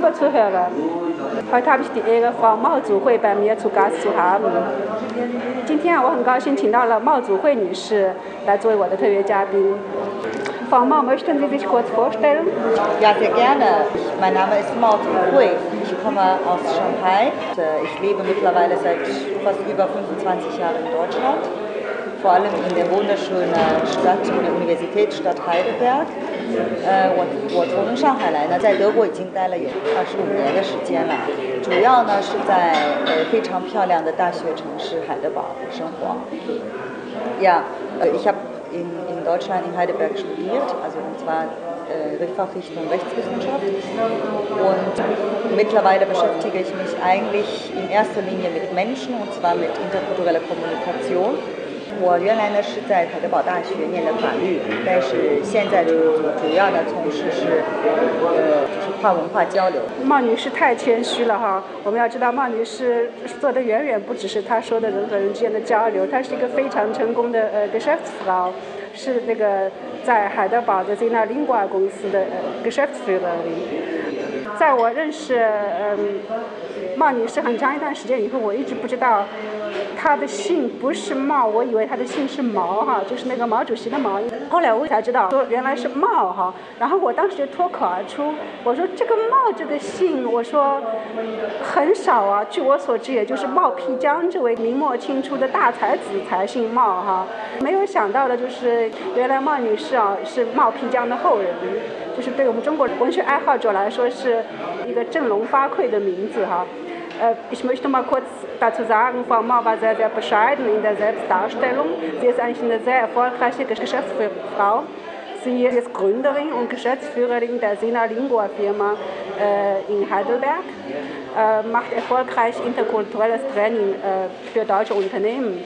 Liebe Zuhörer, heute habe ich die Ehre, Frau Mao-Zuhui bei mir zu Gast zu haben.今天啊，我很高兴请到了茂祖慧女士来作为我的特约嘉宾。Frau Mao, möchten Sie sich kurz vorstellen? Ja, sehr gerne. Mein Name ist Mao Hui. Ich komme aus Shanghai. Ich lebe mittlerweile seit fast über 25 Jahren in Deutschland. Vor allem in der wunderschönen Stadt und der Universitätsstadt Heidelberg. 呃，我我从上海来呢，在德国已经待了有二十五年的时间了，主要呢是在呃非常漂亮的大学城市海德堡生活。Ja, ich habe in, in Deutschland in Heidelberg studiert, also und zwar äh, Fachrichtung Rechtswissenschaft. Und mittlerweile beschäftige ich mich eigentlich in erster Linie mit Menschen und zwar mit interkultureller Kommunikation. 我原来呢是在海德堡大学念的法律，但是现在主主要的从事是呃就是跨文化交流。茂女士太谦虚了哈，我们要知道茂女士做的远远不只是她说的人和人之间的交流，她是一个非常成功的呃 Geschäftsfrau，是那个在海德堡的 Zena Lingua 公司的呃 Geschäftsführerin。在我认识嗯茂女士很长一段时间以后，我一直不知道。他的姓不是茂，我以为他的姓是毛哈，就是那个毛主席的毛。后来我才知道，说原来是茂哈。然后我当时就脱口而出，我说这个茂这个姓，我说很少啊。据我所知，也就是茂辟疆这位明末清初的大才子才姓茂哈。没有想到的就是，原来茂女士啊是茂辟疆的后人，就是对我们中国文学爱好者来说是一个振聋发聩的名字哈。Äh, ich möchte mal kurz dazu sagen, Frau Mauer war sehr, sehr bescheiden in der Selbstdarstellung. Sie ist eigentlich eine sehr erfolgreiche Geschäftsfrau. Sie ist Gründerin und Geschäftsführerin der Sina Lingua Firma äh, in Heidelberg, äh, macht erfolgreich interkulturelles Training äh, für deutsche Unternehmen.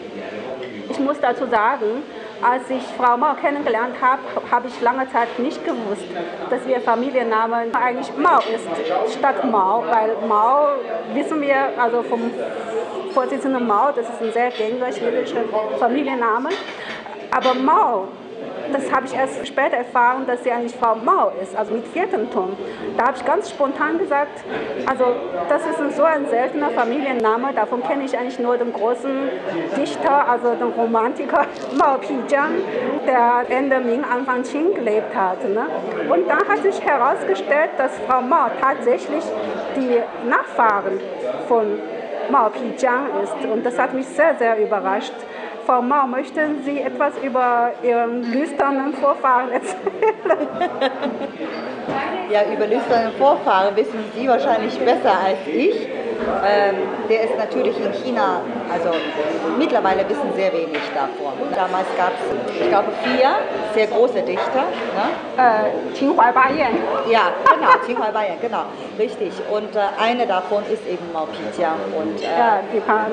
Ich muss dazu sagen, als ich Frau Mao kennengelernt habe, habe ich lange Zeit nicht gewusst, dass ihr Familienname eigentlich Mao ist, statt Mao, weil Mao, wissen wir, also vom Vorsitzenden Mao, das ist ein sehr gängiger chinesischer Familienname, aber Mao das habe ich erst später erfahren, dass sie eigentlich Frau Mao ist, also mit vierten Ton. Da habe ich ganz spontan gesagt, also das ist so ein seltener Familienname, davon kenne ich eigentlich nur den großen Dichter, also den Romantiker Mao Pijiang, der Ende Ming, Anfang Qing gelebt hat. Ne? Und dann hat sich herausgestellt, dass Frau Mao tatsächlich die Nachfahren von Mao Pijiang ist. Und das hat mich sehr, sehr überrascht. Frau Mao, möchten Sie etwas über Ihren lüsternen Vorfahren erzählen? Ja, über lüsternen Vorfahren wissen Sie wahrscheinlich besser als ich. Ähm, der ist natürlich in China, also mittlerweile wissen sehr wenig davon. Damals gab es, ich glaube, vier sehr große Dichter. Ne? Äh, Qinghuai Bayan. Ja, genau, Qinghuai Bayan, genau, richtig. Und äh, eine davon ist eben Mao Pijiang. Und äh, ja,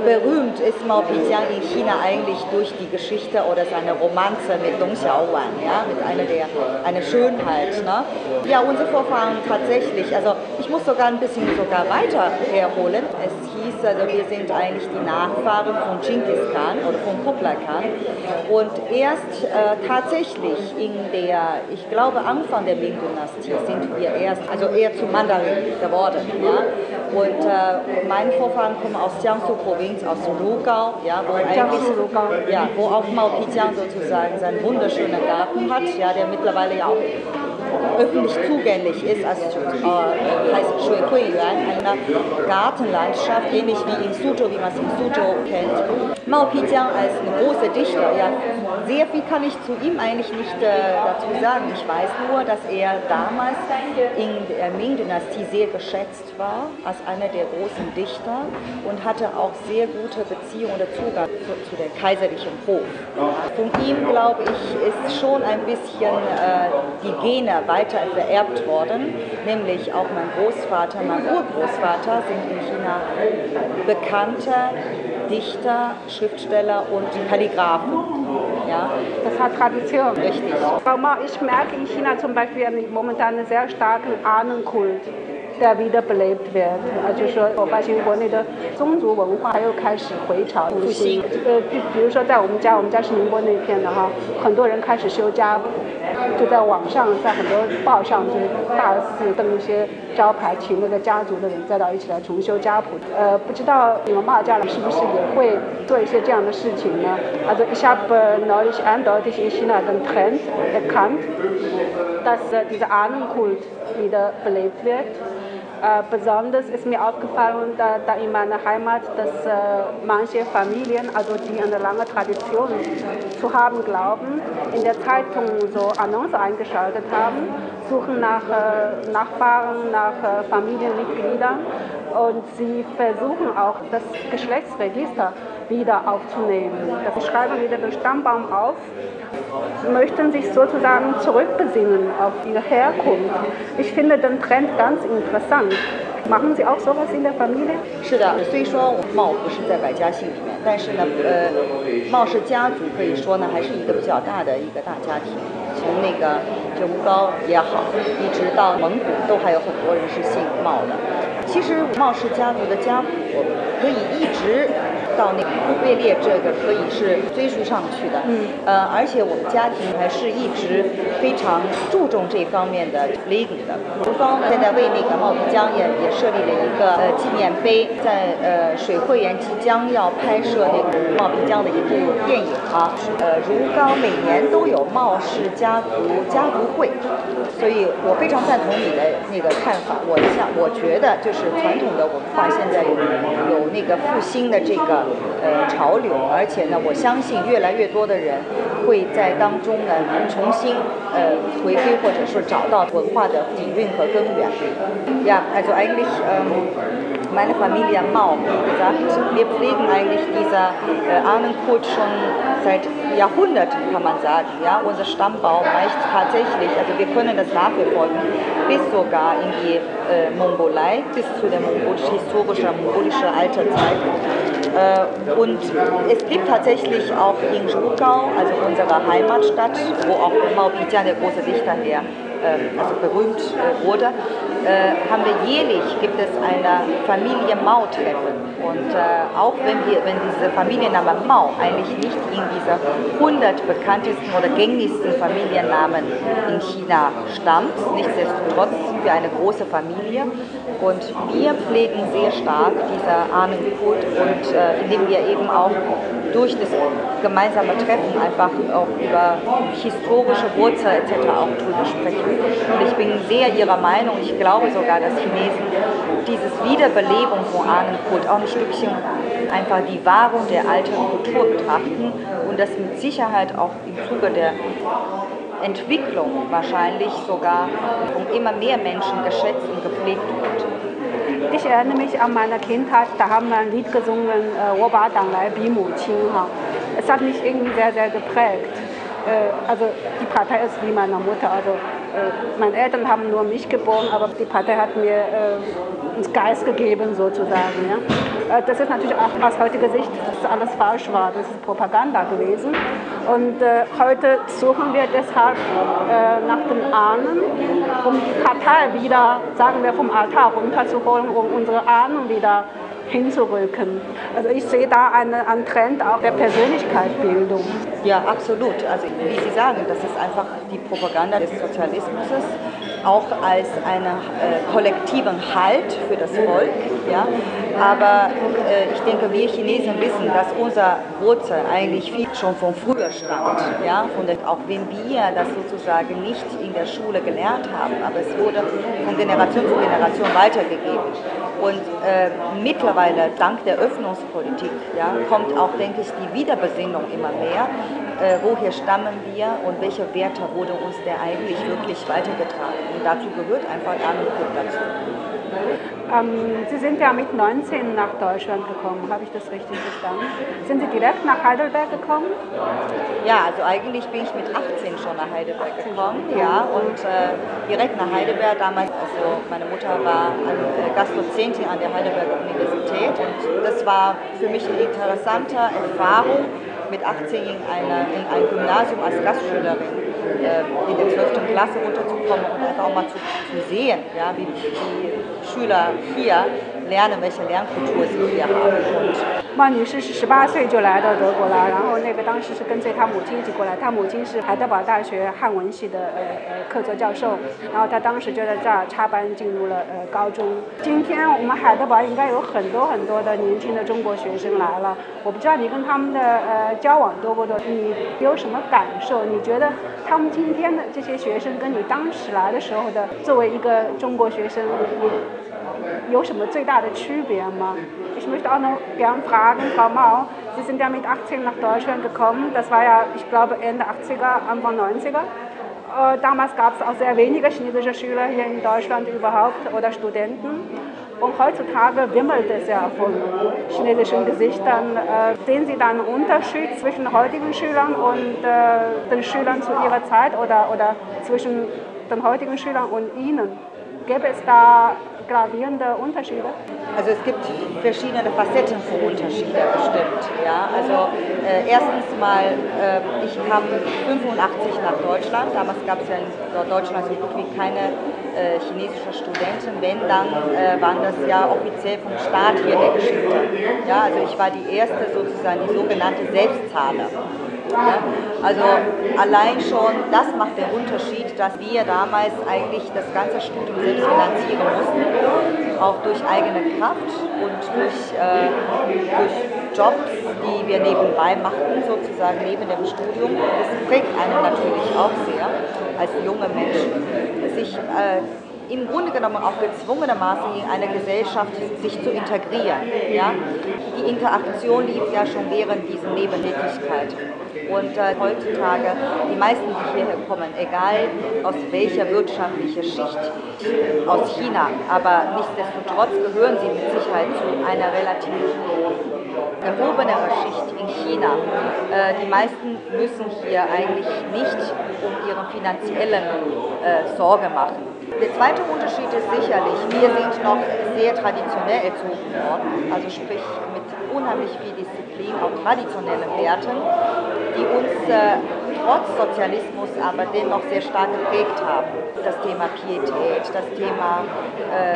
berühmt ist Mao Pijiang in China eigentlich durch die Geschichte oder seine Romanze mit Dong Xiaowan, ja, mit einer der, eine Schönheit. Ne? Ja, unsere Vorfahren tatsächlich, also ich muss sogar ein bisschen sogar weiter herholen. Es hieß, also wir sind eigentlich die Nachfahren von Genghis Khan oder von Kublai Khan. Und erst äh, tatsächlich in der, ich glaube Anfang der Ming-Dynastie sind wir erst, also eher zu Mandarin geworden. Ja? Und äh, meine Vorfahren kommen aus Jiangsu-Provinz, aus Lugao, ja, wo, eigentlich, ja, wo auch Mao Pijiang sozusagen seinen wunderschönen Garten hat, ja, der mittlerweile ja auch öffentlich zugänglich ist, also äh, heißt Shui Hui Yuan, eine Gartenlandschaft, ähnlich wie in Suzhou, wie man es in Suzhou kennt. Mao Pijiang als eine große Dichter, ja, sehr viel kann ich zu ihm eigentlich nicht äh, dazu sagen. Ich weiß nur, dass er damals in der Ming-Dynastie sehr geschätzt war als einer der großen Dichter und hatte auch sehr gute Beziehungen oder Zugang zu, zu dem kaiserlichen Hof. Von ihm, glaube ich, ist schon ein bisschen äh, die Gene weiter vererbt worden, nämlich auch mein Großvater, mein Urgroßvater sind in China bekannte Dichter, Schriftsteller und Kalligraphen. Ja. Das hat Tradition. Richtig. Ich merke in China zum Beispiel momentan einen sehr starken Ahnenkult. der wiederbelebt wird. Also说，我发现国内的宗族文化又开始回潮复兴。呃，比比如说在我们家，我们家是宁波那片的哈，很多人开始修家谱， 就在网上，在很多报上就大肆登一些招牌，请那个家族的人再到一起来重修家谱。呃，不知道你们马家人是不是也会做一些这样的事情呢 Äh, besonders ist mir aufgefallen, da, da in meiner Heimat, dass äh, manche Familien, also die eine lange Tradition zu haben glauben, in der Zeitung so Annonce eingeschaltet haben, suchen nach äh, Nachbarn, nach äh, Familienmitgliedern. Und sie versuchen auch das Geschlechtsregister wieder aufzunehmen. Sie schreiben wieder den Stammbaum auf, möchten sich sozusagen zurückbesinnen auf ihre Herkunft. Ich finde den Trend ganz interessant. Machen Sie auch sowas in der Familie？是的，虽说茂不是在百家姓里面，但是呢，呃，茂氏家族可以说呢，还是一个比较大的一个大家庭。从那个就吴高也好，一直到蒙古，都还有很多人是姓茂的。其实茂氏家族的家谱可以一直。 到那个忽必烈这个可以是追溯上去的，嗯，呃，而且我们家庭还是一直非常注重这方面的 legal 的。吴高呢，现在为那个茂皮江也也设立了一个呃纪念碑，在呃水会园即将要拍摄那个茂皮江的一部电影啊，呃，如皋每年都有茂氏家族家族会，所以我非常赞同你的那个看法。我想，我觉得就是传统的文化现在有有那个复兴的这个。呃，潮流，而且呢，我相信越来越多的人会在当中呢重新呃回归，或者说找到文化的底蕴和根源。Ja, also eigentlich meine Familie Mau, wie gesagt, wir pflegen eigentlich dieser Ahnenkult schon seit Jahrhunderten, kann man sagen. Ja, unser Stammbaum reicht tatsächlich, also wir können das nachverfolgen, bis sogar in die äh, Mongolei, bis zu der mongolisch, historischen mongolischen Alterzeit. Äh, und es gibt tatsächlich auch in Rugau, also unserer Heimatstadt, wo auch Mao Pijian, der große Dichter, her ähm, also berühmt äh, wurde, äh, haben wir jährlich gibt es eine Familie Mau-Treffen. Und äh, auch wenn, wir, wenn dieser Familienname Mao eigentlich nicht in dieser 100 bekanntesten oder gängigsten Familiennamen in China stammt, nichtsdestotrotz sind wir eine große Familie und wir pflegen sehr stark dieser Ahnenkult und äh, indem wir eben auch durch das gemeinsame Treffen einfach auch über historische Wurzeln etc. auch drüber sprechen. Und ich bin sehr Ihrer Meinung, ich glaube sogar, dass Chinesen dieses Wiederbelebung von Ahnenkult auch ein Stückchen einfach die Wahrung der alten Kultur betrachten und das mit Sicherheit auch im Zuge der Entwicklung wahrscheinlich sogar von immer mehr Menschen geschätzt und gepflegt wird. Ich erinnere mich an meine Kindheit, da haben wir ein Lied gesungen, Woba Danglai Bi Mu. Es hat mich irgendwie sehr, sehr geprägt. Äh, also die Partei ist wie meine Mutter. Also meine Eltern haben nur mich geboren, aber die Partei hat mir äh, ins Geist gegeben sozusagen. Ja. Äh, das ist natürlich auch aus heutiger Sicht, dass alles falsch war. Das ist Propaganda gewesen. Und äh, heute suchen wir deshalb äh, nach den Ahnen, um die Partei wieder, sagen wir, vom Altar runterzuholen, um unsere Ahnen wieder hinzurücken. Also ich sehe da einen, einen Trend auch der Persönlichkeitsbildung. Ja, absolut. Also wie Sie sagen, das ist einfach die Propaganda des Sozialismus, auch als einen äh, kollektiven Halt für das Volk. Ja? Aber äh, ich denke, wir Chinesen wissen, dass unser Wurzel eigentlich viel schon von früher stammt. Ja? Von auch wenn wir das sozusagen nicht in der Schule gelernt haben, aber es wurde von Generation zu Generation weitergegeben. Und äh, mittlerweile, dank der Öffnungspolitik, ja, kommt auch, denke ich, die Wiederbesinnung immer mehr. Äh, woher stammen wir und welche Werte wurden uns der eigentlich wirklich weitergetragen? Und dazu gehört einfach Ahnenkult dazu. Ähm, Sie sind ja mit 19 nach Deutschland gekommen, habe ich das richtig verstanden? Sind Sie direkt nach Heidelberg gekommen? Ja, also eigentlich bin ich mit 18 schon nach Heidelberg gekommen, ja, und äh, direkt nach Heidelberg damals, also meine Mutter war äh, Gastdozentin an der Heidelberger Universität und das war für mich eine interessante Erfahrung, mit 18 in, eine, in ein Gymnasium als Gastschülerin in der 12. Klasse unterzukommen und einfach auch mal zu, zu sehen, ja, wie die Schüler hier lernen, welche Lernkultur sie hier haben. Und 曼女士是十八岁就来到德国了，然后那个当时是跟随她母亲一起过来，她母亲是海德堡大学汉文系的呃呃客座教授，然后她当时就在这儿插班进入了呃高中。今天我们海德堡应该有很多很多的年轻的中国学生来了，我不知道你跟他们的呃交往多不多，你有什么感受？你觉得他们今天的这些学生跟你当时来的时候的作为一个中国学生，有什么最大的区别吗？Ich möchte auch noch gern fragen, Frau Mau, Sie sind ja mit 18 nach Deutschland gekommen. Das war ja, ich glaube, Ende 80er, Anfang 90er. Äh, damals gab es auch sehr wenige chinesische Schüler hier in Deutschland überhaupt oder Studenten. Und heutzutage wimmelt es ja von chinesischen Gesichtern. Äh, sehen Sie da einen Unterschied zwischen heutigen Schülern und äh, den Schülern zu Ihrer Zeit oder, oder zwischen den heutigen Schülern und Ihnen? Gäbe es da gravierende Unterschiede? Also es gibt verschiedene Facetten von Unterschieden bestimmt. Ja? Also äh, erstens mal, äh, ich kam 85 nach Deutschland. Damals gab es ja in Deutschland so gut wie keine äh, chinesische Studenten. Wenn, dann äh, waren das ja offiziell vom Staat hierher geschickte. Ja? Also ich war die erste sozusagen, die sogenannte Selbstzahler. Ja? Also allein schon das macht den Unterschied, dass wir damals eigentlich das ganze Studium selbst finanzieren mussten, auch durch eigene Kraft und durch, äh, durch Jobs, die wir nebenbei machten, sozusagen neben dem Studium. Das prägt einen natürlich auch sehr als junge Menschen, sich äh, im Grunde genommen auch gezwungenermaßen in eine Gesellschaft sich zu integrieren. Ja? Die Interaktion lief ja schon während dieser Nebentätigkeit. Und äh, heutzutage, die meisten, die hierher kommen, egal aus welcher wirtschaftlichen Schicht, aus China, aber nichtsdestotrotz gehören sie mit Sicherheit zu einer relativ erhobenere Schicht in China. Äh, die meisten müssen hier eigentlich nicht um ihre finanziellen äh, Sorge machen. Der zweite Unterschied ist sicherlich, wir sind noch sehr traditionell erzogen worden, also sprich mit unheimlich viel Disziplin, auch traditionellen Werten, die uns äh, trotz Sozialismus aber dennoch sehr stark geprägt haben. Das Thema Pietät, das Thema äh,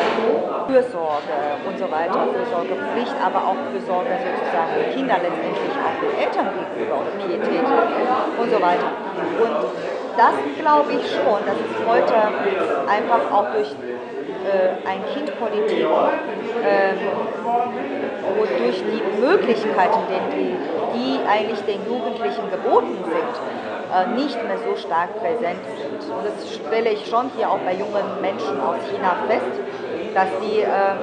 Fürsorge und so weiter, Fürsorgepflicht, aber auch Fürsorge sozusagen für Kinder letztendlich auch den Eltern gegenüber oder Pietät und so weiter. Und das glaube ich schon, dass es heute einfach auch durch äh, ein Kindpolitik äh, wodurch die Möglichkeiten, die, die eigentlich den Jugendlichen geboten sind, nicht mehr so stark präsent sind. Und das stelle ich schon hier auch bei jungen Menschen aus China fest, dass sie, äh,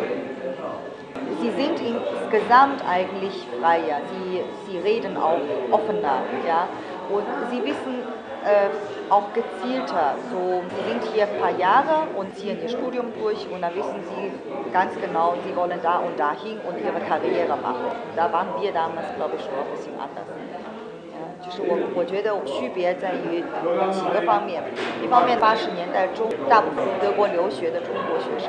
sie sind insgesamt eigentlich freier, sie, sie reden auch offener, ja, und sie wissen, äh, auch gezielter. So, sie sind hier ein paar Jahre und ziehen ihr Studium durch und dann wissen sie ganz genau, sie wollen da und dahin und ihre Karriere machen. Da waren wir damals, glaube ich, schon ein bisschen anders. 就是我我觉得区别在于几个方面，一方面八十年代中大部分德国留学的中国学生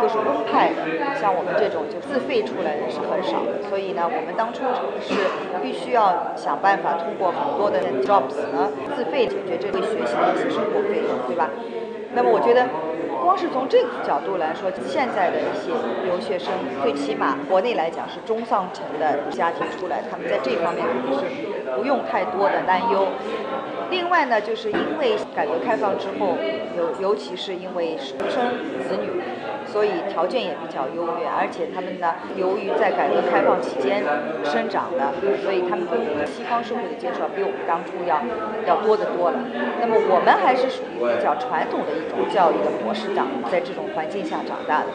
都是公派的，像我们这种就自费出来的是很少的，所以呢，我们当初是必须要想办法通过很多的 jobs 呢自费解决这个学习的一些生活费用，对吧？那么我觉得。光是从这个角度来说，现在的一些留学生，最起码国内来讲是中上层的家庭出来，他们在这方面肯定是不用太多的担忧。另外呢，就是因为改革开放之后，尤尤其是因为独生子女。所以条件也比较优越，而且他们呢，由于在改革开放期间生长的，所以他们跟西方社会的接触比我们当初要要多得多了。那么我们还是属于比较传统的一种教育的模式长，在这种环境下长大的。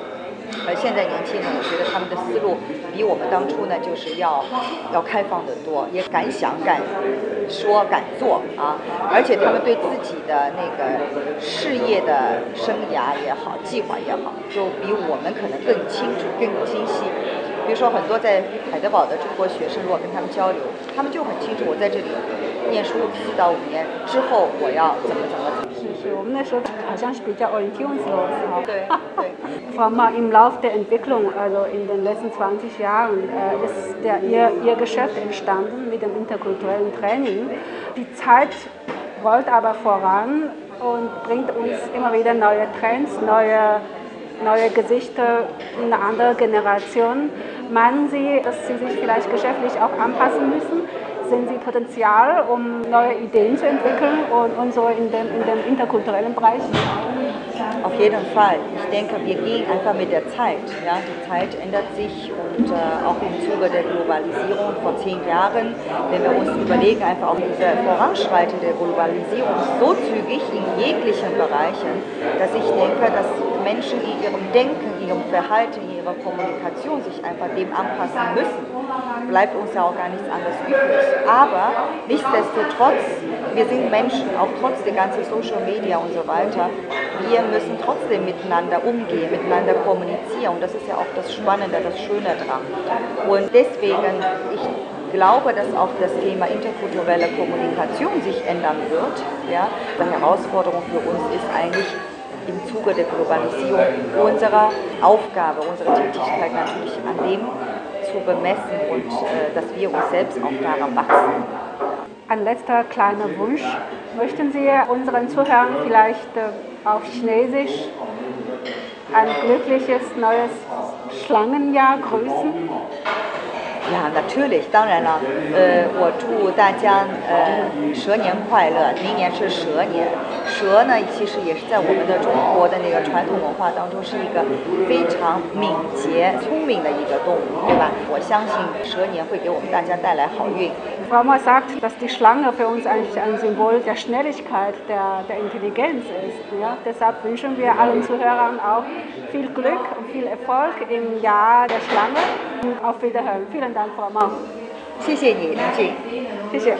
而现在年轻人，我觉得他们的思路比我们当初呢，就是要要开放的多，也敢想敢说敢做啊！而且他们对自己的那个事业的生涯也好，计划也好，就比我们可能更清楚、更清晰。比如说，很多在海德堡的中国学生，如果跟他们交流，他们就很清楚，我在这里念书四到五年之后，我要怎么怎么。是是，我们那时候好像是比较 orientierungslos 哈。对对。Frau Ma, im Laufe der Entwicklung, also in den letzten 20 Jahren, äh, ist der, ihr, ihr Geschäft entstanden mit dem interkulturellen Training. Die Zeit rollt aber voran und bringt uns immer wieder neue Trends, neue neue Gesichter, eine andere Generation. Meinen Sie, dass Sie sich vielleicht geschäftlich auch anpassen müssen? Sehen Sie Potenzial, um neue Ideen zu entwickeln und, und so in dem, in dem interkulturellen Bereich? Auf jeden Fall. Ich denke, wir gehen einfach mit der Zeit. Ja? Die Zeit ändert sich und äh, auch im Zuge der Globalisierung vor zehn Jahren, wenn wir uns überlegen, einfach auch diese voranschreitende Globalisierung so zügig in jeglichen Bereichen, dass ich denke, dass Menschen in ihrem Denken, ihrem Verhalten, ihrer Kommunikation sich einfach dem anpassen müssen. Bleibt uns ja auch gar nichts anderes übrig. Aber nichtsdestotrotz, wir sind Menschen, auch trotz der ganzen Social Media und so weiter. Wir müssen trotzdem miteinander umgehen, miteinander kommunizieren. Und das ist ja auch das Spannende, das Schöne dran. Und deswegen, ich glaube, dass auch das Thema interkulturelle Kommunikation sich ändern wird. Ja? Die Herausforderung für uns ist eigentlich, im Zuge der Globalisierung unserer Aufgabe, unsere Tätigkeit natürlich an dem zu bemessen und äh, dass wir uns selbst auch daran wachsen. Ein letzter kleiner Wunsch. Möchten Sie unseren Zuhörern vielleicht äh, auf Chinesisch ein glückliches neues Schlangenjahr grüßen? 呀，natürlich，当然了，呃，我祝大家呃蛇年快乐，明年是蛇年。蛇呢，其实也是在我们的中国的那个传统文化当中是一个非常敏捷、聪明的一个动物，对吧？我相信蛇年会给我们大家带来好运。Frau Ma sagt, dass die Schlange für uns eigentlich ein Symbol der Schnelligkeit, der, der Intelligenz ist. Ja? Deshalb wünschen wir allen Zuhörern auch viel Glück und viel Erfolg im Jahr der Schlange. Auf Wiederhören. Vielen Dank, Frau Ma. 谢谢你，林静，谢谢。